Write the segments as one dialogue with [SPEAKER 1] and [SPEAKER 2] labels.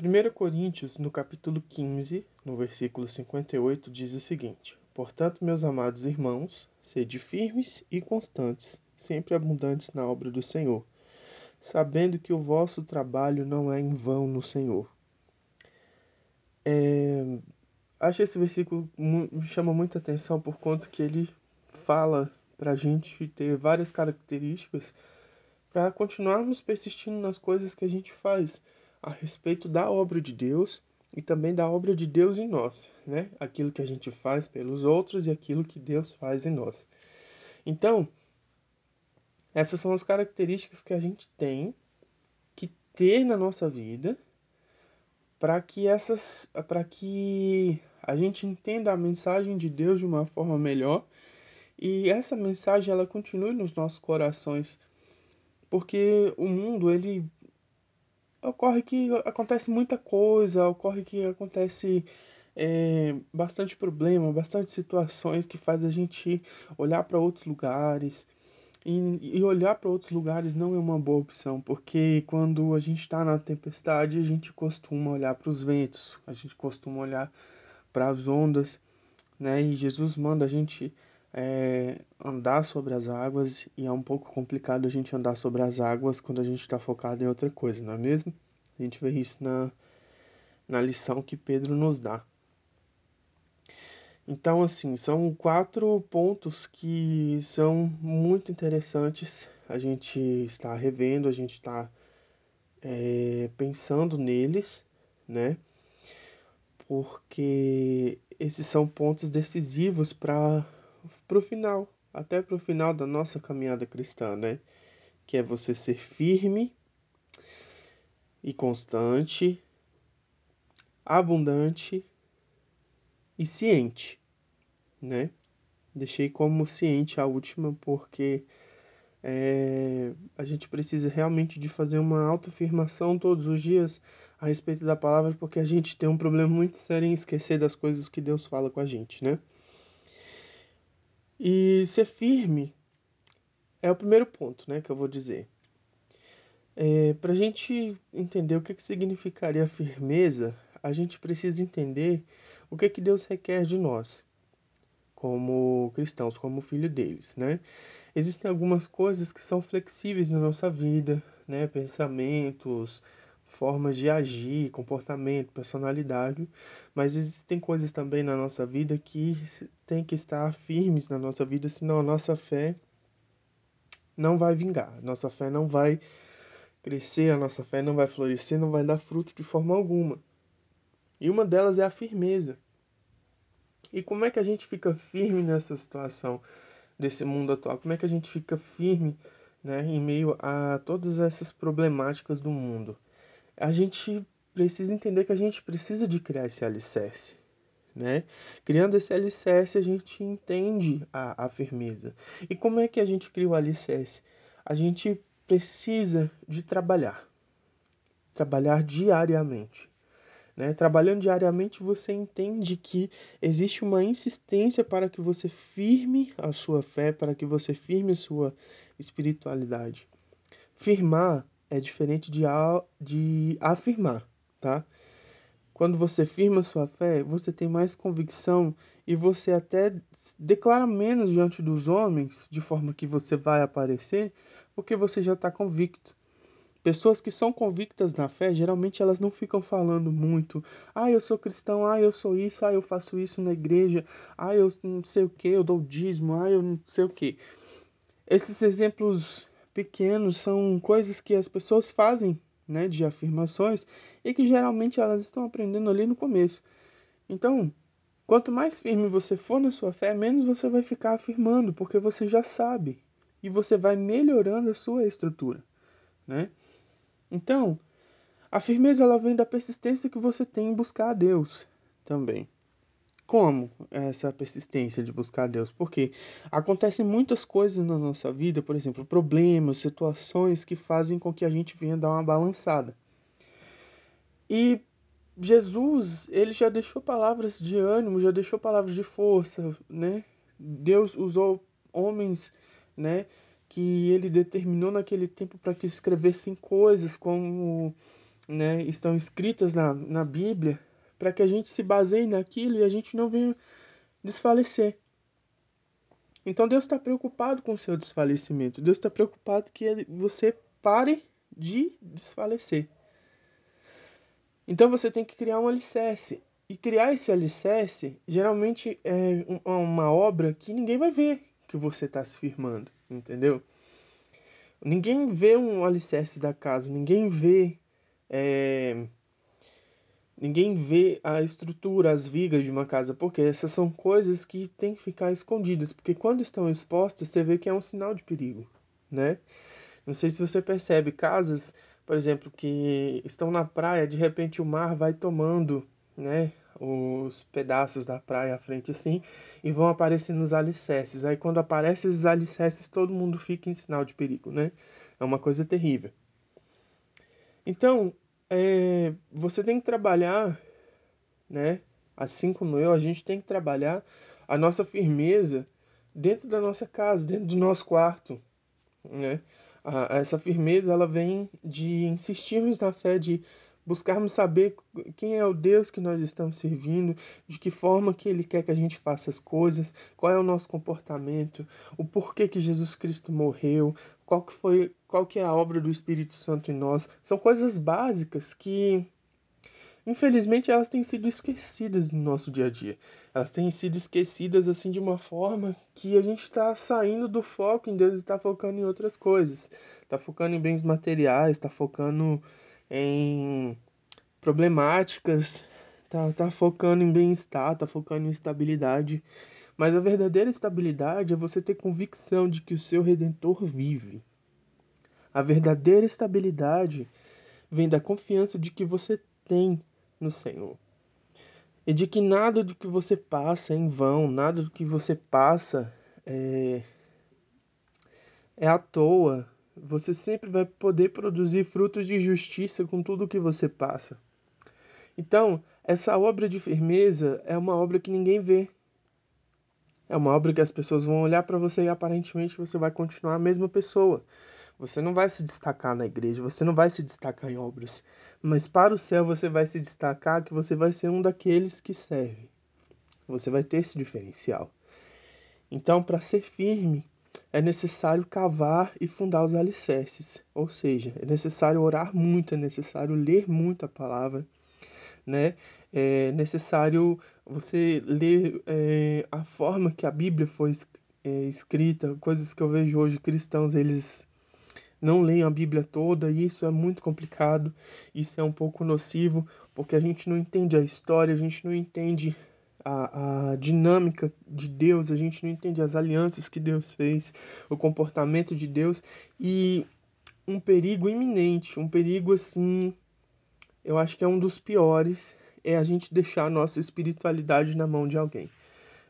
[SPEAKER 1] 1 Coríntios, no capítulo 15, no versículo 58, diz o seguinte: Portanto, meus amados irmãos, sede firmes e constantes, sempre abundantes na obra do Senhor, sabendo que o vosso trabalho não é em vão no Senhor. É, acho esse versículo me chama muita atenção por conta que ele fala para a gente ter várias características para continuarmos persistindo nas coisas que a gente faz a respeito da obra de Deus e também da obra de Deus em nós, né? Aquilo que a gente faz pelos outros e aquilo que Deus faz em nós. Então, essas são as características que a gente tem que ter na nossa vida para que essas para que a gente entenda a mensagem de Deus de uma forma melhor e essa mensagem ela continue nos nossos corações porque o mundo ele ocorre que acontece muita coisa, ocorre que acontece é, bastante problema, bastante situações que faz a gente olhar para outros lugares. E, e olhar para outros lugares não é uma boa opção, porque quando a gente está na tempestade, a gente costuma olhar para os ventos, a gente costuma olhar para as ondas, né? E Jesus manda a gente é, andar sobre as águas e é um pouco complicado a gente andar sobre as águas quando a gente está focado em outra coisa, não é mesmo? A gente vê isso na, na lição que Pedro nos dá. Então, assim, são quatro pontos que são muito interessantes. A gente está revendo, a gente está é, pensando neles, né? Porque esses são pontos decisivos para o final, até para o final da nossa caminhada cristã, né? Que é você ser firme e constante, abundante e ciente, né? Deixei como ciente a última porque é, a gente precisa realmente de fazer uma autoafirmação todos os dias a respeito da palavra, porque a gente tem um problema muito sério em esquecer das coisas que Deus fala com a gente, né? E ser firme é o primeiro ponto, né, que eu vou dizer. É, Para a gente entender o que, que significaria firmeza, a gente precisa entender o que, que Deus requer de nós, como cristãos, como filho deles, né? Existem algumas coisas que são flexíveis na nossa vida, né? Pensamentos, formas de agir, comportamento, personalidade, mas existem coisas também na nossa vida que tem que estar firmes na nossa vida, senão a nossa fé não vai vingar, nossa fé não vai crescer, a nossa fé não vai florescer, não vai dar fruto de forma alguma. E uma delas é a firmeza. E como é que a gente fica firme nessa situação desse mundo atual? Como é que a gente fica firme né, em meio a todas essas problemáticas do mundo? A gente precisa entender que a gente precisa de criar esse alicerce, né? Criando esse alicerce, a gente entende a, a firmeza. E como é que a gente cria o alicerce? A gente precisa de trabalhar. Trabalhar diariamente. Né? Trabalhando diariamente, você entende que existe uma insistência para que você firme a sua fé, para que você firme sua espiritualidade. Firmar é diferente de, de afirmar, tá? Quando você firma sua fé, você tem mais convicção e você até declara menos diante dos homens, de forma que você vai aparecer, porque você já está convicto. Pessoas que são convictas na fé, geralmente elas não ficam falando muito. Ah, eu sou cristão, ah, eu sou isso, ah, eu faço isso na igreja, ah, eu não sei o que, eu dou dízimo, ah, eu não sei o que. Esses exemplos pequenos são coisas que as pessoas fazem, né, de afirmações e que geralmente elas estão aprendendo ali no começo. Então, quanto mais firme você for na sua fé, menos você vai ficar afirmando, porque você já sabe e você vai melhorando a sua estrutura, né? Então, a firmeza ela vem da persistência que você tem em buscar a Deus também. Como essa persistência de buscar Deus? Porque acontecem muitas coisas na nossa vida, por exemplo, problemas, situações que fazem com que a gente venha dar uma balançada. E Jesus, ele já deixou palavras de ânimo, já deixou palavras de força, né? Deus usou homens, né, que ele determinou naquele tempo para que escrevessem coisas como né, estão escritas na, na Bíblia, para que a gente se baseie naquilo e a gente não venha desfalecer. Então Deus está preocupado com o seu desfalecimento. Deus está preocupado que você pare de desfalecer. Então você tem que criar um alicerce. E criar esse alicerce geralmente é uma obra que ninguém vai ver que você está se firmando, entendeu? Ninguém vê um alicerce da casa, ninguém vê. É, ninguém vê a estrutura, as vigas de uma casa, porque essas são coisas que têm que ficar escondidas, porque quando estão expostas, você vê que é um sinal de perigo, né? Não sei se você percebe, casas, por exemplo, que estão na praia, de repente o mar vai tomando, né, os pedaços da praia à frente assim e vão aparecendo os alicerces. Aí quando aparecem esses alicerces, todo mundo fica em sinal de perigo, né? É uma coisa terrível. Então, é, você tem que trabalhar, né? Assim como eu, a gente tem que trabalhar a nossa firmeza dentro da nossa casa, dentro do nosso quarto, né? A, essa firmeza ela vem de insistirmos na fé, de buscarmos saber quem é o Deus que nós estamos servindo, de que forma que Ele quer que a gente faça as coisas, qual é o nosso comportamento, o porquê que Jesus Cristo morreu, qual que foi, qual que é a obra do Espírito Santo em nós. São coisas básicas que Infelizmente, elas têm sido esquecidas no nosso dia a dia. Elas têm sido esquecidas assim de uma forma que a gente está saindo do foco em Deus e está focando em outras coisas. Está focando em bens materiais, está focando em problemáticas, tá, tá focando em bem-estar, tá focando em estabilidade. Mas a verdadeira estabilidade é você ter convicção de que o seu redentor vive. A verdadeira estabilidade vem da confiança de que você tem no Senhor. E de que nada do que você passa é em vão, nada do que você passa é, é à toa. Você sempre vai poder produzir frutos de justiça com tudo que você passa. Então, essa obra de firmeza é uma obra que ninguém vê. É uma obra que as pessoas vão olhar para você e aparentemente você vai continuar a mesma pessoa. Você não vai se destacar na igreja, você não vai se destacar em obras, mas para o céu você vai se destacar que você vai ser um daqueles que serve. Você vai ter esse diferencial. Então, para ser firme, é necessário cavar e fundar os alicerces, ou seja, é necessário orar muito, é necessário ler muito a palavra, né? É necessário você ler é, a forma que a Bíblia foi é, escrita, coisas que eu vejo hoje cristãos eles não leem a Bíblia toda, e isso é muito complicado, isso é um pouco nocivo, porque a gente não entende a história, a gente não entende a, a dinâmica de Deus, a gente não entende as alianças que Deus fez, o comportamento de Deus, e um perigo iminente, um perigo assim, eu acho que é um dos piores, é a gente deixar a nossa espiritualidade na mão de alguém.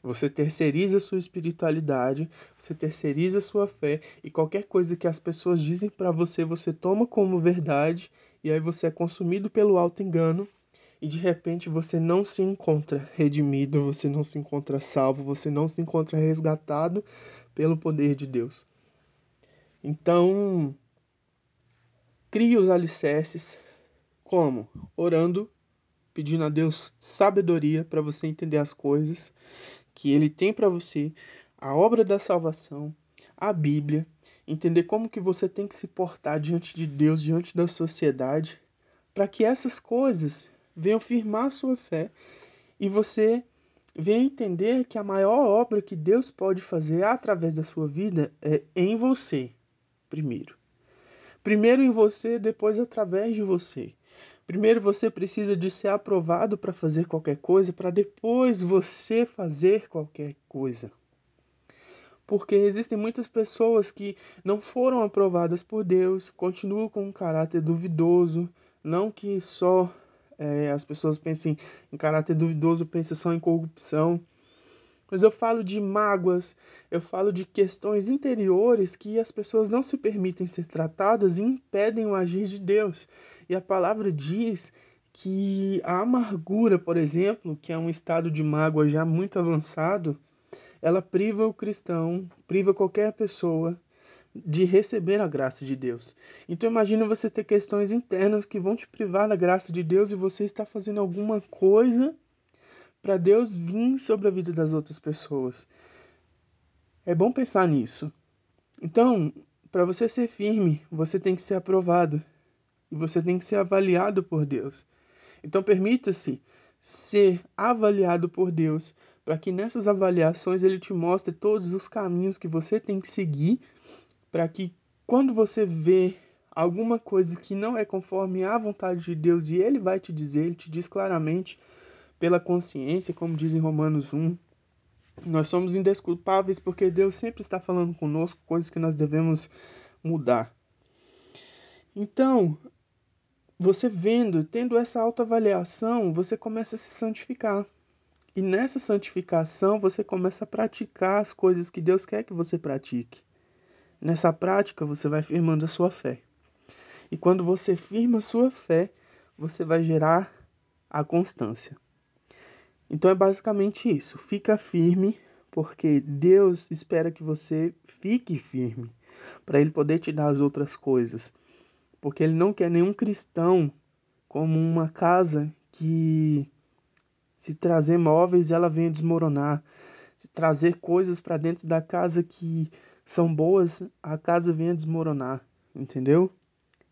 [SPEAKER 1] Você terceiriza sua espiritualidade, você terceiriza sua fé e qualquer coisa que as pessoas dizem para você, você toma como verdade e aí você é consumido pelo alto engano e de repente você não se encontra redimido, você não se encontra salvo, você não se encontra resgatado pelo poder de Deus. Então, crie os alicerces como? Orando, pedindo a Deus sabedoria para você entender as coisas que ele tem para você, a obra da salvação, a Bíblia, entender como que você tem que se portar diante de Deus, diante da sociedade, para que essas coisas venham firmar a sua fé e você venha entender que a maior obra que Deus pode fazer através da sua vida é em você, primeiro. Primeiro em você, depois através de você. Primeiro você precisa de ser aprovado para fazer qualquer coisa, para depois você fazer qualquer coisa. Porque existem muitas pessoas que não foram aprovadas por Deus, continuam com um caráter duvidoso, não que só é, as pessoas pensem em caráter duvidoso, pensem só em corrupção, mas eu falo de mágoas, eu falo de questões interiores que as pessoas não se permitem ser tratadas e impedem o agir de Deus. E a palavra diz que a amargura, por exemplo, que é um estado de mágoa já muito avançado, ela priva o cristão, priva qualquer pessoa de receber a graça de Deus. Então imagine você ter questões internas que vão te privar da graça de Deus e você está fazendo alguma coisa para Deus vir sobre a vida das outras pessoas. É bom pensar nisso. Então, para você ser firme, você tem que ser aprovado e você tem que ser avaliado por Deus. Então, permita-se ser avaliado por Deus, para que nessas avaliações ele te mostre todos os caminhos que você tem que seguir, para que quando você vê alguma coisa que não é conforme à vontade de Deus e ele vai te dizer, ele te diz claramente pela consciência, como diz em Romanos 1, nós somos indesculpáveis porque Deus sempre está falando conosco coisas que nós devemos mudar. Então, você vendo, tendo essa autoavaliação, você começa a se santificar. E nessa santificação, você começa a praticar as coisas que Deus quer que você pratique. Nessa prática, você vai firmando a sua fé. E quando você firma a sua fé, você vai gerar a constância. Então é basicamente isso. Fica firme, porque Deus espera que você fique firme, para Ele poder te dar as outras coisas. Porque Ele não quer nenhum cristão como uma casa que, se trazer móveis, ela venha desmoronar. Se trazer coisas para dentro da casa que são boas, a casa venha desmoronar. Entendeu?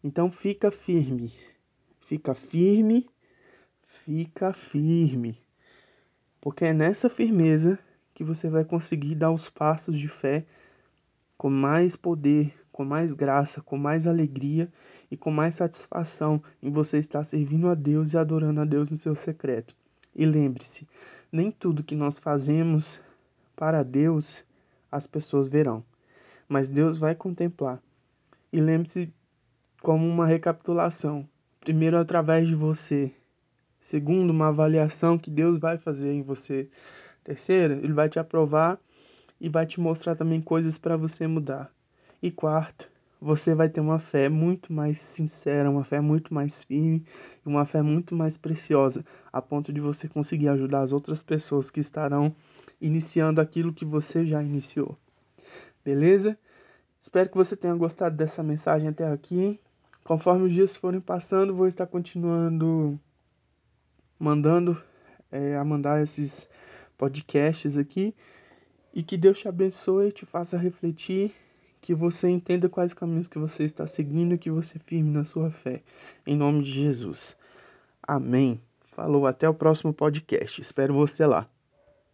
[SPEAKER 1] Então fica firme. Fica firme. Fica firme. Porque é nessa firmeza que você vai conseguir dar os passos de fé com mais poder, com mais graça, com mais alegria e com mais satisfação em você estar servindo a Deus e adorando a Deus no seu secreto. E lembre-se, nem tudo que nós fazemos para Deus as pessoas verão, mas Deus vai contemplar. E lembre-se como uma recapitulação, primeiro através de você, Segundo, uma avaliação que Deus vai fazer em você. Terceiro, ele vai te aprovar e vai te mostrar também coisas para você mudar. E quarto, você vai ter uma fé muito mais sincera, uma fé muito mais firme, uma fé muito mais preciosa, a ponto de você conseguir ajudar as outras pessoas que estarão iniciando aquilo que você já iniciou. Beleza? Espero que você tenha gostado dessa mensagem até aqui. Conforme os dias forem passando, vou estar continuando mandando é, a mandar esses podcasts aqui e que Deus te abençoe te faça refletir, que você entenda quais caminhos que você está seguindo e que você firme na sua fé. Em nome de Jesus. Amém. Falou, até o próximo podcast. Espero você lá.